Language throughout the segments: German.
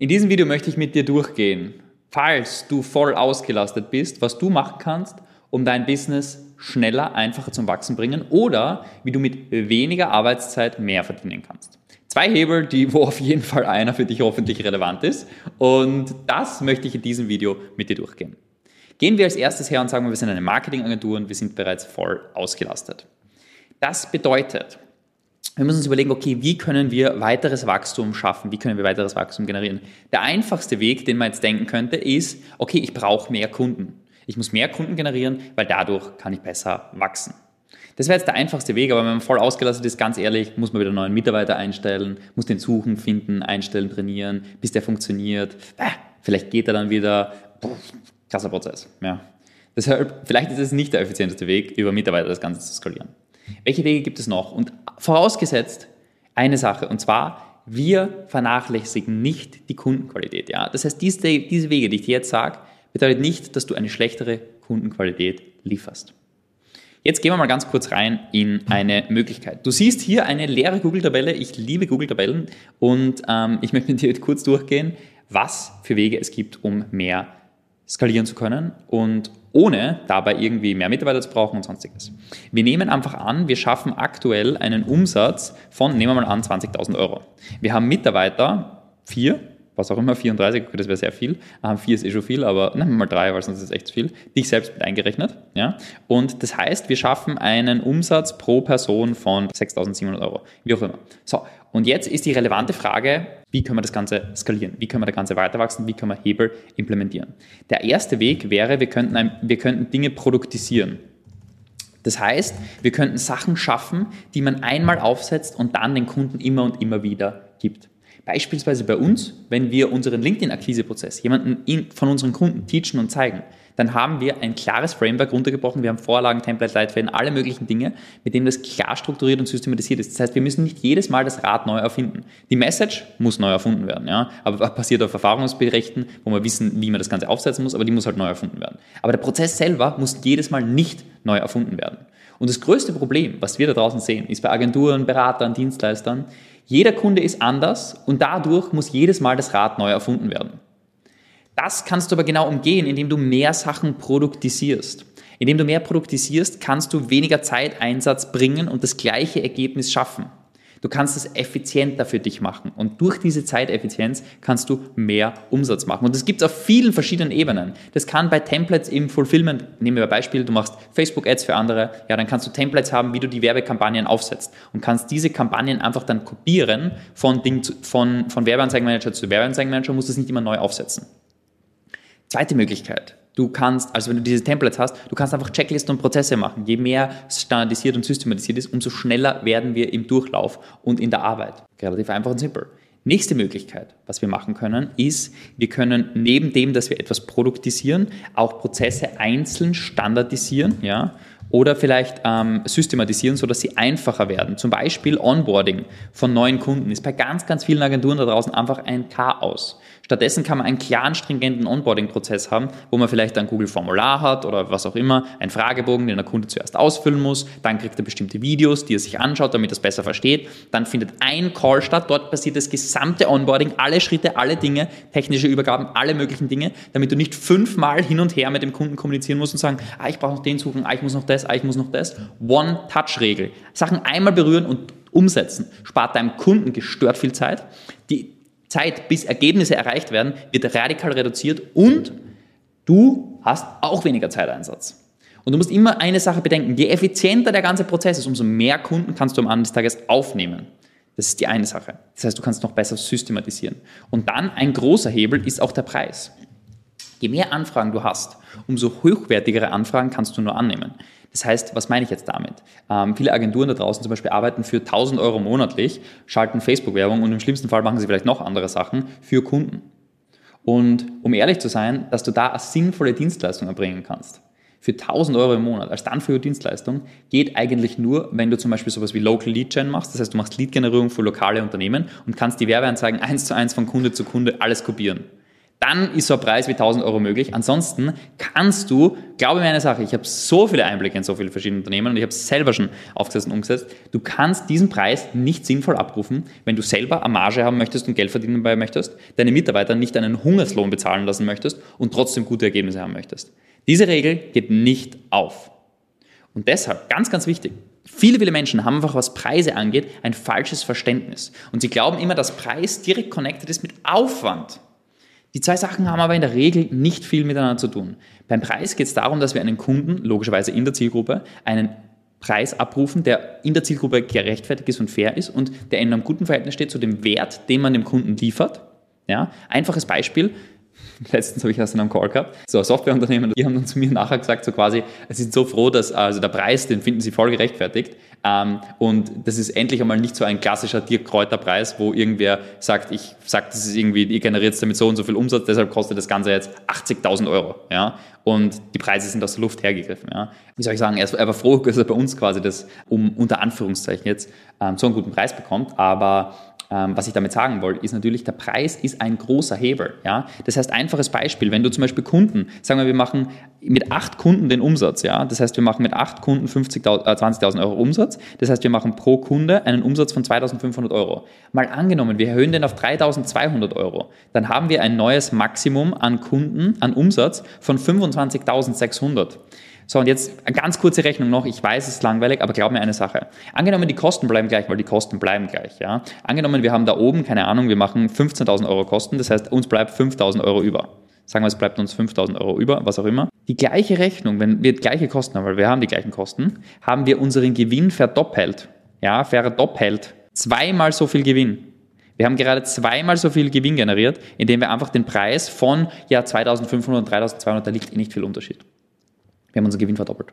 In diesem Video möchte ich mit dir durchgehen, falls du voll ausgelastet bist, was du machen kannst, um dein Business schneller, einfacher zum Wachsen bringen oder wie du mit weniger Arbeitszeit mehr verdienen kannst. Zwei Hebel, die, wo auf jeden Fall einer für dich hoffentlich relevant ist. Und das möchte ich in diesem Video mit dir durchgehen. Gehen wir als erstes her und sagen, wir sind eine Marketingagentur und wir sind bereits voll ausgelastet. Das bedeutet, wir müssen uns überlegen, okay, wie können wir weiteres Wachstum schaffen? Wie können wir weiteres Wachstum generieren? Der einfachste Weg, den man jetzt denken könnte, ist, okay, ich brauche mehr Kunden. Ich muss mehr Kunden generieren, weil dadurch kann ich besser wachsen. Das wäre jetzt der einfachste Weg, aber wenn man voll ausgelastet ist, ganz ehrlich, muss man wieder einen neuen Mitarbeiter einstellen, muss den suchen, finden, einstellen, trainieren, bis der funktioniert. Vielleicht geht er dann wieder. Krasser Prozess. Ja. Deshalb, vielleicht ist es nicht der effizienteste Weg, über Mitarbeiter das Ganze zu skalieren. Welche Wege gibt es noch? Und vorausgesetzt eine Sache, und zwar, wir vernachlässigen nicht die Kundenqualität. Ja? Das heißt, diese, diese Wege, die ich dir jetzt sage, bedeutet nicht, dass du eine schlechtere Kundenqualität lieferst. Jetzt gehen wir mal ganz kurz rein in eine Möglichkeit. Du siehst hier eine leere Google-Tabelle. Ich liebe Google-Tabellen und ähm, ich möchte mit dir kurz durchgehen, was für Wege es gibt, um mehr skalieren zu können und ohne dabei irgendwie mehr Mitarbeiter zu brauchen und sonstiges. Wir nehmen einfach an, wir schaffen aktuell einen Umsatz von, nehmen wir mal an, 20.000 Euro. Wir haben Mitarbeiter, vier, was auch immer, 34, das wäre sehr viel. Ähm, vier ist eh schon viel, aber nehmen wir mal drei, weil sonst ist es echt zu viel. Dich selbst mit eingerechnet. Ja? Und das heißt, wir schaffen einen Umsatz pro Person von 6.700 Euro. Wie auch immer. So, und jetzt ist die relevante Frage, wie können wir das Ganze skalieren? Wie können wir das Ganze weiter wachsen? Wie können wir Hebel implementieren? Der erste Weg wäre, wir könnten, ein, wir könnten Dinge produktisieren. Das heißt, wir könnten Sachen schaffen, die man einmal aufsetzt und dann den Kunden immer und immer wieder gibt. Beispielsweise bei uns, wenn wir unseren LinkedIn-Akquise-Prozess jemanden von unseren Kunden teachen und zeigen, dann haben wir ein klares Framework runtergebrochen. Wir haben Vorlagen, Template, Leitfäden, alle möglichen Dinge, mit denen das klar strukturiert und systematisiert ist. Das heißt, wir müssen nicht jedes Mal das Rad neu erfinden. Die Message muss neu erfunden werden, ja, aber basiert auf Erfahrungsberichten, wo wir wissen, wie man das Ganze aufsetzen muss, aber die muss halt neu erfunden werden. Aber der Prozess selber muss jedes Mal nicht neu erfunden werden. Und das größte Problem, was wir da draußen sehen, ist bei Agenturen, Beratern, Dienstleistern, jeder Kunde ist anders und dadurch muss jedes Mal das Rad neu erfunden werden. Das kannst du aber genau umgehen, indem du mehr Sachen produktisierst. Indem du mehr produktisierst, kannst du weniger Zeiteinsatz bringen und das gleiche Ergebnis schaffen. Du kannst es effizienter für dich machen und durch diese Zeiteffizienz kannst du mehr Umsatz machen. Und das gibt es auf vielen verschiedenen Ebenen. Das kann bei Templates im Fulfillment, nehmen wir ein Beispiel, du machst Facebook-Ads für andere, ja, dann kannst du Templates haben, wie du die Werbekampagnen aufsetzt und kannst diese Kampagnen einfach dann kopieren von, Ding zu, von, von Werbeanzeigenmanager zu Werbeanzeigenmanager, musst es nicht immer neu aufsetzen. Zweite Möglichkeit. Du kannst, also wenn du diese Templates hast, du kannst einfach Checklisten und Prozesse machen. Je mehr standardisiert und systematisiert ist, umso schneller werden wir im Durchlauf und in der Arbeit. Relativ einfach und simpel. Nächste Möglichkeit, was wir machen können, ist, wir können neben dem, dass wir etwas produktisieren, auch Prozesse einzeln standardisieren, ja, oder vielleicht ähm, systematisieren, sodass sie einfacher werden. Zum Beispiel Onboarding von neuen Kunden ist bei ganz, ganz vielen Agenturen da draußen einfach ein Chaos. Stattdessen kann man einen klaren, stringenten Onboarding-Prozess haben, wo man vielleicht ein Google-Formular hat oder was auch immer, einen Fragebogen, den der Kunde zuerst ausfüllen muss, dann kriegt er bestimmte Videos, die er sich anschaut, damit er es besser versteht, dann findet ein Call statt, dort passiert das gesamte Onboarding, alle Schritte, alle Dinge, technische Übergaben, alle möglichen Dinge, damit du nicht fünfmal hin und her mit dem Kunden kommunizieren musst und sagen, ah, ich brauche noch den suchen, ah, ich muss noch das, ah, ich muss noch das. One-Touch-Regel. Sachen einmal berühren und umsetzen. Spart deinem Kunden gestört viel Zeit. Die, Zeit, bis Ergebnisse erreicht werden, wird radikal reduziert und du hast auch weniger Zeiteinsatz. Und du musst immer eine Sache bedenken, je effizienter der ganze Prozess ist, umso mehr Kunden kannst du am Ende des Tages aufnehmen. Das ist die eine Sache. Das heißt, du kannst noch besser systematisieren. Und dann ein großer Hebel ist auch der Preis. Je mehr Anfragen du hast, umso hochwertigere Anfragen kannst du nur annehmen. Das heißt, was meine ich jetzt damit? Ähm, viele Agenturen da draußen zum Beispiel arbeiten für 1000 Euro monatlich, schalten Facebook-Werbung und im schlimmsten Fall machen sie vielleicht noch andere Sachen für Kunden. Und um ehrlich zu sein, dass du da eine sinnvolle Dienstleistung erbringen kannst, für 1000 Euro im Monat als dann für Dienstleistung geht eigentlich nur, wenn du zum Beispiel sowas wie Local Lead Gen machst. Das heißt, du machst Lead-Generierung für lokale Unternehmen und kannst die Werbeanzeigen eins zu eins von Kunde zu Kunde alles kopieren dann ist so ein Preis wie 1000 Euro möglich. Ansonsten kannst du, glaube mir eine Sache, ich habe so viele Einblicke in so viele verschiedene Unternehmen und ich habe es selber schon aufgesetzt und umgesetzt, du kannst diesen Preis nicht sinnvoll abrufen, wenn du selber eine Marge haben möchtest und Geld verdienen dabei möchtest, deine Mitarbeiter nicht einen Hungerslohn bezahlen lassen möchtest und trotzdem gute Ergebnisse haben möchtest. Diese Regel geht nicht auf. Und deshalb, ganz, ganz wichtig, Viele, viele Menschen haben einfach, was Preise angeht, ein falsches Verständnis. Und sie glauben immer, dass Preis direkt connected ist mit Aufwand. Die zwei Sachen haben aber in der Regel nicht viel miteinander zu tun. Beim Preis geht es darum, dass wir einen Kunden, logischerweise in der Zielgruppe, einen Preis abrufen, der in der Zielgruppe gerechtfertigt ist und fair ist und der in einem guten Verhältnis steht zu dem Wert, den man dem Kunden liefert. Ja, einfaches Beispiel. Letztens habe ich das in einem Call gehabt. So, Softwareunternehmen, die haben dann zu mir nachher gesagt, so quasi, sie sind so froh, dass also der Preis, den finden sie voll gerechtfertigt. Ähm, und das ist endlich einmal nicht so ein klassischer Dirk Kräuter Preis, wo irgendwer sagt, ich sage, das ist irgendwie, ihr generiert damit so und so viel Umsatz, deshalb kostet das Ganze jetzt 80.000 Euro. Ja? Und die Preise sind aus der Luft hergegriffen. Ja? Wie soll ich sagen, er war froh, dass er bei uns quasi das um unter Anführungszeichen jetzt ähm, so einen guten Preis bekommt, aber ähm, was ich damit sagen wollte, ist natürlich, der Preis ist ein großer Hebel. Ja? Das heißt, einfaches Beispiel, wenn du zum Beispiel Kunden, sagen wir, wir machen mit acht Kunden den Umsatz, ja, das heißt, wir machen mit acht Kunden 50 äh, 20.000 Euro Umsatz, das heißt, wir machen pro Kunde einen Umsatz von 2.500 Euro. Mal angenommen, wir erhöhen den auf 3.200 Euro, dann haben wir ein neues Maximum an Kunden, an Umsatz von 25.600. So, und jetzt eine ganz kurze Rechnung noch. Ich weiß, es ist langweilig, aber glaub mir eine Sache. Angenommen, die Kosten bleiben gleich, weil die Kosten bleiben gleich. Ja? Angenommen, wir haben da oben, keine Ahnung, wir machen 15.000 Euro Kosten, das heißt, uns bleibt 5.000 Euro über. Sagen wir, es bleibt uns 5.000 Euro über, was auch immer. Die gleiche Rechnung, wenn wir gleiche Kosten haben, weil wir haben die gleichen Kosten, haben wir unseren Gewinn verdoppelt. Ja, verdoppelt. Zweimal so viel Gewinn. Wir haben gerade zweimal so viel Gewinn generiert, indem wir einfach den Preis von ja, 2500 und 3200, da liegt eh nicht viel Unterschied. Wir haben unseren Gewinn verdoppelt.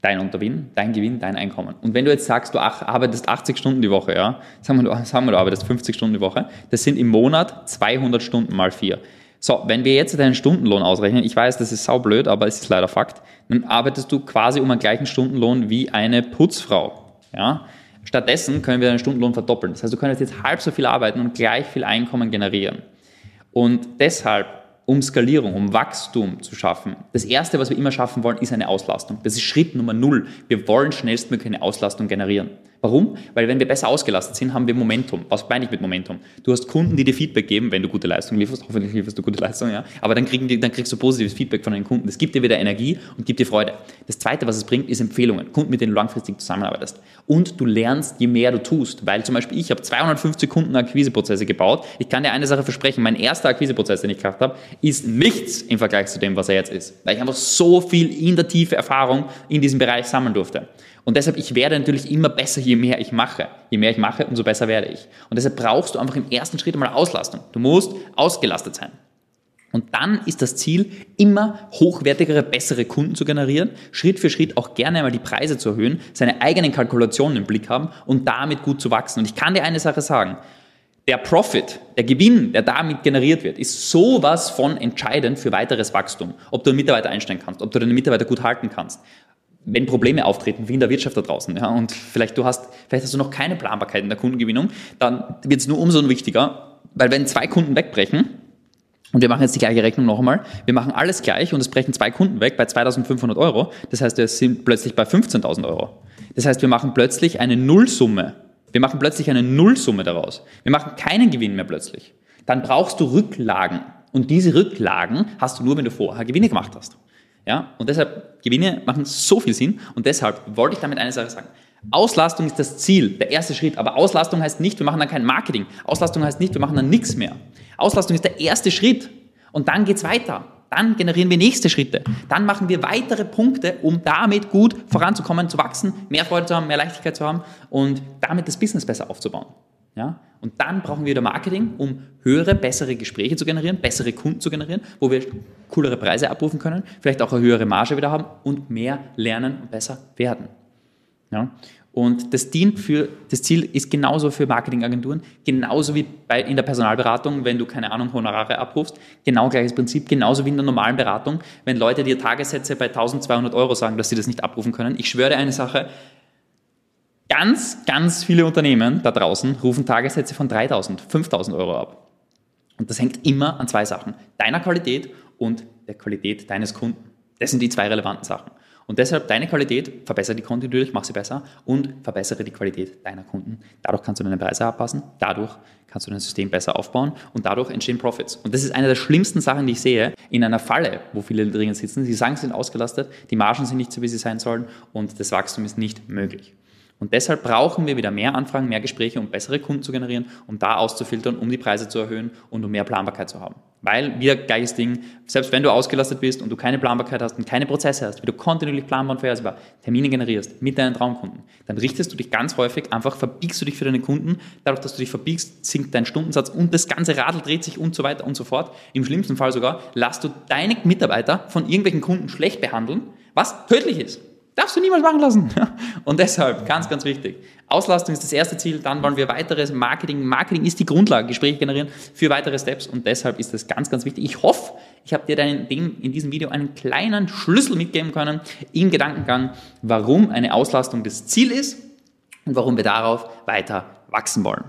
Dein Untergewinn, dein Gewinn, dein Einkommen. Und wenn du jetzt sagst, du arbeitest 80 Stunden die Woche, ja, sagen wir, sagen wir, du arbeitest 50 Stunden die Woche, das sind im Monat 200 Stunden mal 4. So, wenn wir jetzt deinen Stundenlohn ausrechnen, ich weiß, das ist saublöd, aber es ist leider Fakt, dann arbeitest du quasi um einen gleichen Stundenlohn wie eine Putzfrau. Ja? Stattdessen können wir deinen Stundenlohn verdoppeln. Das heißt, du könntest jetzt halb so viel arbeiten und gleich viel Einkommen generieren. Und deshalb um Skalierung, um Wachstum zu schaffen. Das Erste, was wir immer schaffen wollen, ist eine Auslastung. Das ist Schritt Nummer Null. Wir wollen schnellstmöglich eine Auslastung generieren. Warum? Weil wenn wir besser ausgelastet sind, haben wir Momentum. Was meine ich mit Momentum? Du hast Kunden, die dir Feedback geben, wenn du gute Leistung lieferst. Hoffentlich lieferst du gute Leistung, ja. Aber dann, die, dann kriegst du positives Feedback von deinen Kunden. Das gibt dir wieder Energie und gibt dir Freude. Das Zweite, was es bringt, ist Empfehlungen. Kunden, mit denen du langfristig zusammenarbeitest. Und du lernst, je mehr du tust. Weil zum Beispiel ich habe 250 Kunden Akquiseprozesse gebaut. Ich kann dir eine Sache versprechen. Mein erster Akquiseprozess, den ich gemacht habe, ist nichts im Vergleich zu dem, was er jetzt ist. Weil ich einfach so viel in der Tiefe Erfahrung in diesem Bereich sammeln durfte. Und deshalb, ich werde natürlich immer besser, je mehr ich mache. Je mehr ich mache, umso besser werde ich. Und deshalb brauchst du einfach im ersten Schritt einmal Auslastung. Du musst ausgelastet sein. Und dann ist das Ziel, immer hochwertigere, bessere Kunden zu generieren, Schritt für Schritt auch gerne einmal die Preise zu erhöhen, seine eigenen Kalkulationen im Blick haben und damit gut zu wachsen. Und ich kann dir eine Sache sagen, der Profit, der Gewinn, der damit generiert wird, ist sowas von entscheidend für weiteres Wachstum. Ob du einen Mitarbeiter einstellen kannst, ob du deine Mitarbeiter gut halten kannst, wenn Probleme auftreten, wie in der Wirtschaft da draußen, ja, und vielleicht du hast, vielleicht hast du noch keine Planbarkeit in der Kundengewinnung, dann wird es nur umso wichtiger, weil wenn zwei Kunden wegbrechen, und wir machen jetzt die gleiche Rechnung noch einmal, wir machen alles gleich und es brechen zwei Kunden weg bei 2500 Euro, das heißt, wir sind plötzlich bei 15.000 Euro. Das heißt, wir machen plötzlich eine Nullsumme. Wir machen plötzlich eine Nullsumme daraus. Wir machen keinen Gewinn mehr plötzlich. Dann brauchst du Rücklagen. Und diese Rücklagen hast du nur, wenn du vorher Gewinne gemacht hast. Ja? Und deshalb, Gewinne machen so viel Sinn und deshalb wollte ich damit eine Sache sagen. Auslastung ist das Ziel, der erste Schritt. Aber Auslastung heißt nicht, wir machen dann kein Marketing. Auslastung heißt nicht, wir machen dann nichts mehr. Auslastung ist der erste Schritt. Und dann geht's weiter. Dann generieren wir nächste Schritte. Dann machen wir weitere Punkte, um damit gut voranzukommen, zu wachsen, mehr Freude zu haben, mehr Leichtigkeit zu haben und damit das Business besser aufzubauen. Ja? Und dann brauchen wir wieder Marketing, um höhere, bessere Gespräche zu generieren, bessere Kunden zu generieren, wo wir coolere Preise abrufen können, vielleicht auch eine höhere Marge wieder haben und mehr lernen und besser werden. Ja? Und das dient für, das Ziel ist genauso für Marketingagenturen, genauso wie bei, in der Personalberatung, wenn du keine Ahnung, Honorare abrufst, genau gleiches Prinzip, genauso wie in der normalen Beratung, wenn Leute dir Tagessätze bei 1200 Euro sagen, dass sie das nicht abrufen können. Ich schwöre dir eine Sache, Ganz, ganz viele Unternehmen da draußen rufen Tagessätze von 3000, 5000 Euro ab. Und das hängt immer an zwei Sachen. Deiner Qualität und der Qualität deines Kunden. Das sind die zwei relevanten Sachen. Und deshalb deine Qualität, verbessere die kontinuierlich, mach sie besser und verbessere die Qualität deiner Kunden. Dadurch kannst du deine Preise abpassen, dadurch kannst du dein System besser aufbauen und dadurch entstehen Profits. Und das ist eine der schlimmsten Sachen, die ich sehe, in einer Falle, wo viele drinnen sitzen. Sie sagen, sie sind ausgelastet, die Margen sind nicht so, wie sie sein sollen und das Wachstum ist nicht möglich. Und deshalb brauchen wir wieder mehr Anfragen, mehr Gespräche, um bessere Kunden zu generieren, um da auszufiltern, um die Preise zu erhöhen und um mehr Planbarkeit zu haben. Weil, wieder gleiches Ding, selbst wenn du ausgelastet bist und du keine Planbarkeit hast und keine Prozesse hast, wie du kontinuierlich planbar und vorhersehbar Termine generierst mit deinen Traumkunden, dann richtest du dich ganz häufig, einfach verbiegst du dich für deine Kunden. Dadurch, dass du dich verbiegst, sinkt dein Stundensatz und das ganze Radl dreht sich und so weiter und so fort. Im schlimmsten Fall sogar, lässt du deine Mitarbeiter von irgendwelchen Kunden schlecht behandeln, was tödlich ist. Darfst du niemals machen lassen. Und deshalb, ganz, ganz wichtig. Auslastung ist das erste Ziel, dann wollen wir weiteres Marketing. Marketing ist die Grundlage, Gespräche generieren für weitere Steps und deshalb ist das ganz, ganz wichtig. Ich hoffe, ich habe dir in, dem, in diesem Video einen kleinen Schlüssel mitgeben können im Gedankengang, warum eine Auslastung das Ziel ist und warum wir darauf weiter wachsen wollen.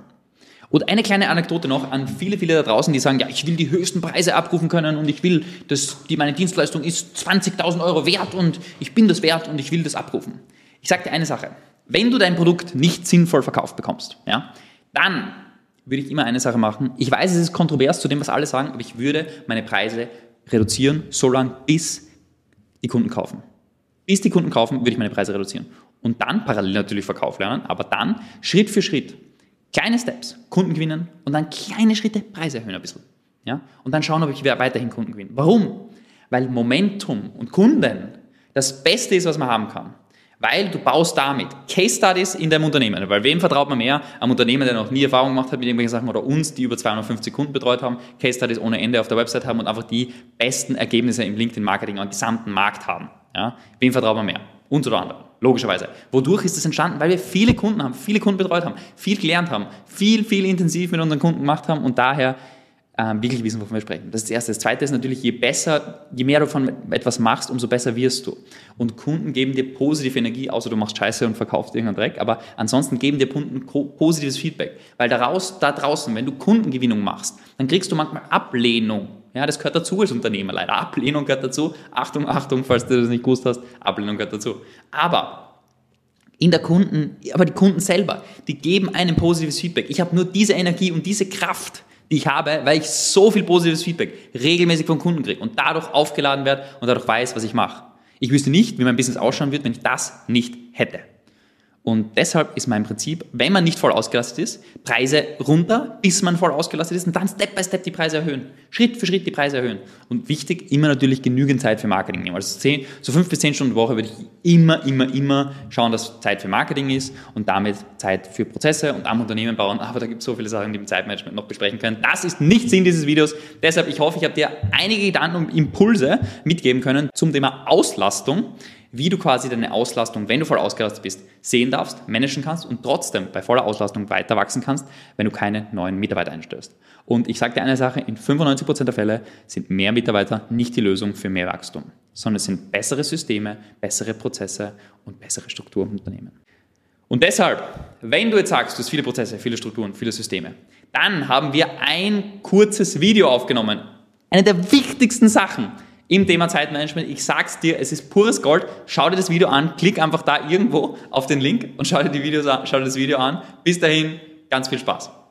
Und eine kleine Anekdote noch an viele, viele da draußen, die sagen, ja, ich will die höchsten Preise abrufen können und ich will, dass die, meine Dienstleistung ist 20.000 Euro wert und ich bin das wert und ich will das abrufen. Ich sage dir eine Sache. Wenn du dein Produkt nicht sinnvoll verkauft bekommst, ja, dann würde ich immer eine Sache machen. Ich weiß, es ist kontrovers zu dem, was alle sagen, aber ich würde meine Preise reduzieren, so lange bis die Kunden kaufen. Bis die Kunden kaufen, würde ich meine Preise reduzieren. Und dann parallel natürlich Verkauf lernen, aber dann Schritt für Schritt Kleine Steps, Kunden gewinnen und dann kleine Schritte, Preise erhöhen ein bisschen. Ja? Und dann schauen, ob ich weiterhin Kunden gewinne. Warum? Weil Momentum und Kunden das Beste ist, was man haben kann. Weil du baust damit Case Studies in deinem Unternehmen. Weil wem vertraut man mehr? Am Unternehmen, der noch nie Erfahrung gemacht hat mit irgendwelchen Sachen oder uns, die über 250 Kunden betreut haben, Case Studies ohne Ende auf der Website haben und einfach die besten Ergebnisse im LinkedIn-Marketing am gesamten Markt haben. Ja? Wem vertraut man mehr? Uns oder anderen logischerweise. Wodurch ist das entstanden? Weil wir viele Kunden haben, viele Kunden betreut haben, viel gelernt haben, viel, viel intensiv mit unseren Kunden gemacht haben und daher ähm, wirklich wissen, wovon wir sprechen. Das ist das Erste. Das Zweite ist natürlich, je besser, je mehr du von etwas machst, umso besser wirst du. Und Kunden geben dir positive Energie, außer du machst Scheiße und verkaufst irgendeinen Dreck, aber ansonsten geben dir Kunden positives Feedback. Weil daraus, da draußen, wenn du Kundengewinnung machst, dann kriegst du manchmal Ablehnung. Ja, das gehört dazu als Unternehmer leider. Ablehnung gehört dazu. Achtung, Achtung, falls du das nicht gewusst hast, Ablehnung gehört dazu. Aber in der Kunden, aber die Kunden selber, die geben einem positives Feedback. Ich habe nur diese Energie und diese Kraft, die ich habe, weil ich so viel positives Feedback regelmäßig vom Kunden kriege und dadurch aufgeladen werde und dadurch weiß, was ich mache. Ich wüsste nicht, wie mein Business ausschauen wird, wenn ich das nicht hätte. Und deshalb ist mein Prinzip, wenn man nicht voll ausgelastet ist, Preise runter, bis man voll ausgelastet ist und dann Step by Step die Preise erhöhen. Schritt für Schritt die Preise erhöhen. Und wichtig, immer natürlich genügend Zeit für Marketing nehmen. Also zehn, so fünf bis zehn Stunden Woche würde ich immer, immer, immer schauen, dass Zeit für Marketing ist und damit Zeit für Prozesse und am Unternehmen bauen. Aber da gibt es so viele Sachen, die wir im Zeitmanagement noch besprechen können. Das ist nicht Sinn dieses Videos. Deshalb, ich hoffe, ich habe dir einige Gedanken und Impulse mitgeben können zum Thema Auslastung wie du quasi deine Auslastung, wenn du voll ausgelastet bist, sehen darfst, managen kannst und trotzdem bei voller Auslastung weiter wachsen kannst, wenn du keine neuen Mitarbeiter einstellst. Und ich sage dir eine Sache, in 95% der Fälle sind mehr Mitarbeiter nicht die Lösung für mehr Wachstum, sondern es sind bessere Systeme, bessere Prozesse und bessere Strukturen im Unternehmen. Und deshalb, wenn du jetzt sagst, du hast viele Prozesse, viele Strukturen, viele Systeme, dann haben wir ein kurzes Video aufgenommen. Eine der wichtigsten Sachen, im Thema Zeitmanagement. Ich sag's dir, es ist pures Gold. Schau dir das Video an, klick einfach da irgendwo auf den Link und schau dir, die Videos an, schau dir das Video an. Bis dahin, ganz viel Spaß.